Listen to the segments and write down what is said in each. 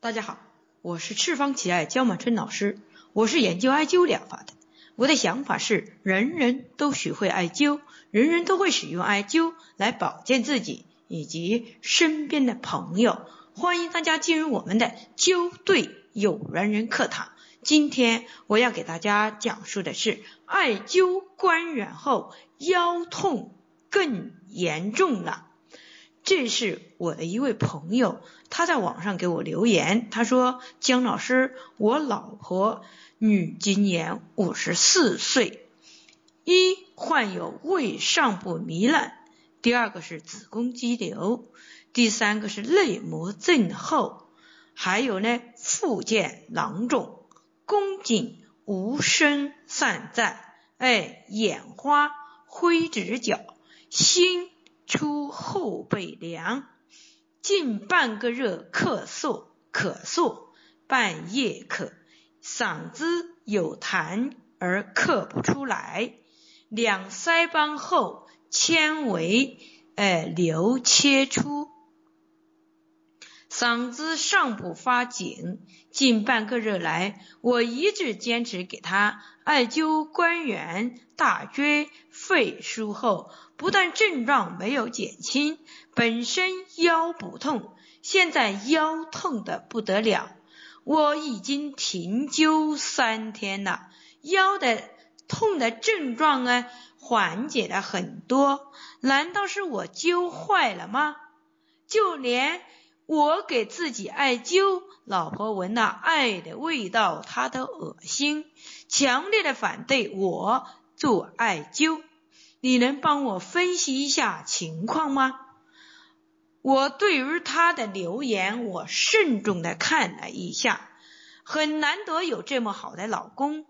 大家好，我是赤方奇艾焦满春老师，我是研究艾灸疗法的。我的想法是，人人都学会艾灸，人人都会使用艾灸来保健自己以及身边的朋友。欢迎大家进入我们的灸对有缘人课堂。今天我要给大家讲述的是，艾灸关元后腰痛更严重了。这是我的一位朋友，他在网上给我留言，他说：“姜老师，我老婆女，今年五十四岁，一患有胃上部糜烂，第二个是子宫肌瘤，第三个是内膜增厚，还有呢，附件囊肿，宫颈无声散在，哎，眼花，灰指角，心。”出后背凉，近半个月咳嗽，咳嗽，半夜咳，嗓子有痰而咳不出来，两腮帮后纤维呃瘤切出，嗓子上部发紧，近半个月来，我一直坚持给他艾灸关元、大椎、肺腧后。不但症状没有减轻，本身腰不痛，现在腰痛的不得了。我已经停灸三天了，腰的痛的症状呢缓解了很多。难道是我灸坏了吗？就连我给自己艾灸，老婆闻了艾的味道，她都恶心，强烈的反对我做艾灸。你能帮我分析一下情况吗？我对于他的留言，我慎重的看了一下，很难得有这么好的老公。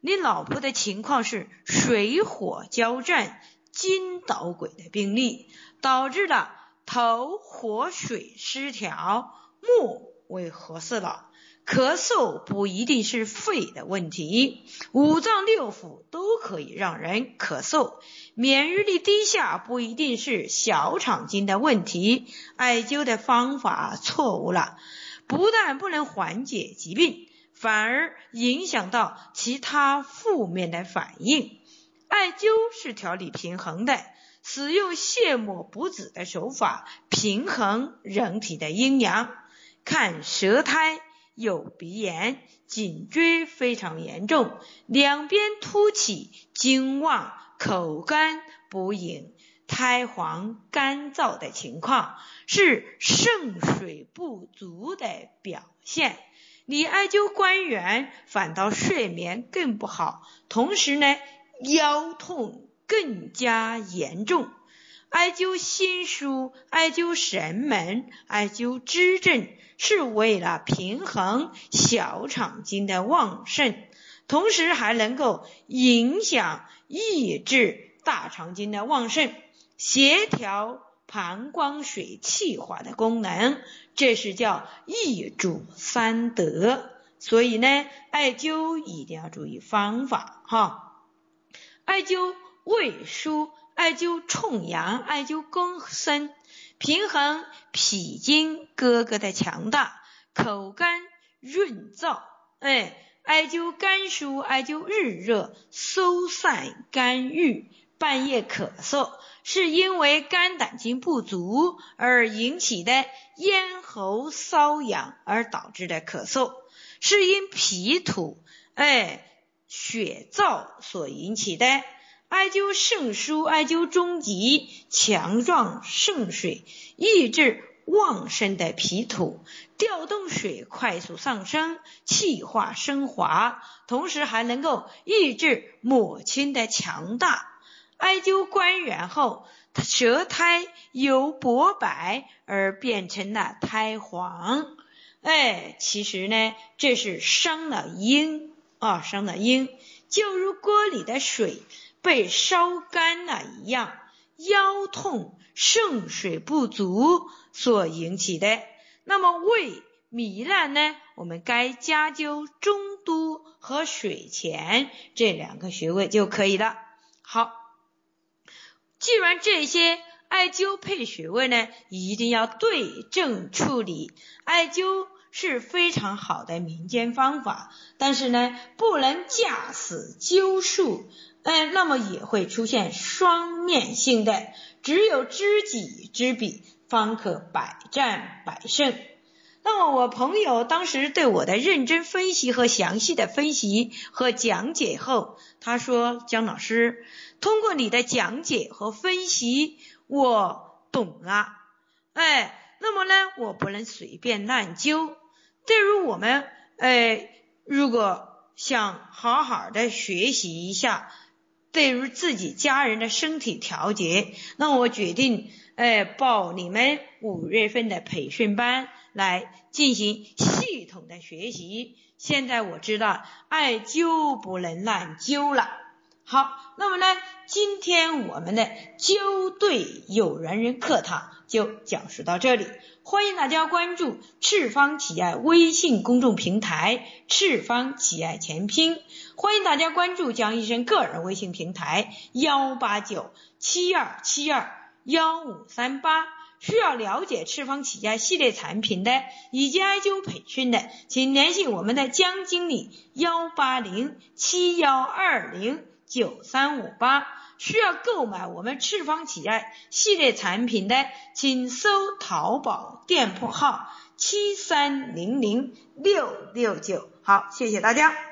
你老婆的情况是水火交战、金导鬼的病例，导致了头火水失调，目为合适了。咳嗽不一定是肺的问题，五脏六腑都可以让人咳嗽。免疫力低下不一定是小肠经的问题，艾灸的方法错误了，不但不能缓解疾病，反而影响到其他负面的反应。艾灸是调理平衡的，使用泻抹补子的手法，平衡人体的阴阳。看舌苔。有鼻炎，颈椎非常严重，两边凸起，经旺，口干不饮，苔黄干燥的情况是肾水不足的表现。你艾灸关元，反倒睡眠更不好，同时呢，腰痛更加严重。艾灸心腧，艾灸神门，艾灸支正，是为了平衡小肠经的旺盛，同时还能够影响抑制大肠经的旺盛，协调膀胱水气化的功能，这是叫一主三德。所以呢，艾灸一定要注意方法哈，艾灸胃腧。艾灸冲阳，艾灸公孙，平衡脾经哥哥的强大，口干润燥。哎，艾灸肝腧，艾灸日热，收散肝郁。半夜咳嗽，是因为肝胆经不足而引起的咽喉瘙痒而导致的咳嗽，是因脾土哎血燥所引起的。艾灸肾腧，艾灸中极，强壮肾水，抑制旺盛的脾土，调动水快速上升，气化升华，同时还能够抑制母亲的强大。艾灸关元后，舌苔由薄白而变成了苔黄。哎，其实呢，这是伤了阴啊，伤了阴，就如锅里的水。被烧干了一样，腰痛、肾水不足所引起的。那么胃糜烂呢？我们该加灸中都和水前这两个穴位就可以了。好，既然这些艾灸配穴位呢，一定要对症处理。艾灸是非常好的民间方法，但是呢，不能架死灸术，哎，那么也会出现双面性的，只有知己知彼，方可百战百胜。那么我朋友当时对我的认真分析和详细的分析和讲解后，他说：“姜老师，通过你的讲解和分析，我懂了。哎，那么呢，我不能随便乱灸。对于我们，哎，如果想好好的学习一下，对于自己家人的身体调节，那我决定，哎，报你们五月份的培训班。”来进行系统的学习。现在我知道艾灸不能乱灸了。好，那么呢，今天我们的灸对有缘人课堂就讲述到这里。欢迎大家关注赤方企业微信公众平台“赤方企业全拼”。欢迎大家关注江医生个人微信平台：幺八九七二七二幺五三八。需要了解赤方企业系列产品的以及艾灸培训的，请联系我们的江经理幺八零七幺二零九三五八。需要购买我们赤方企业系列产品的，请搜淘宝店铺号七三零零六六九。好，谢谢大家。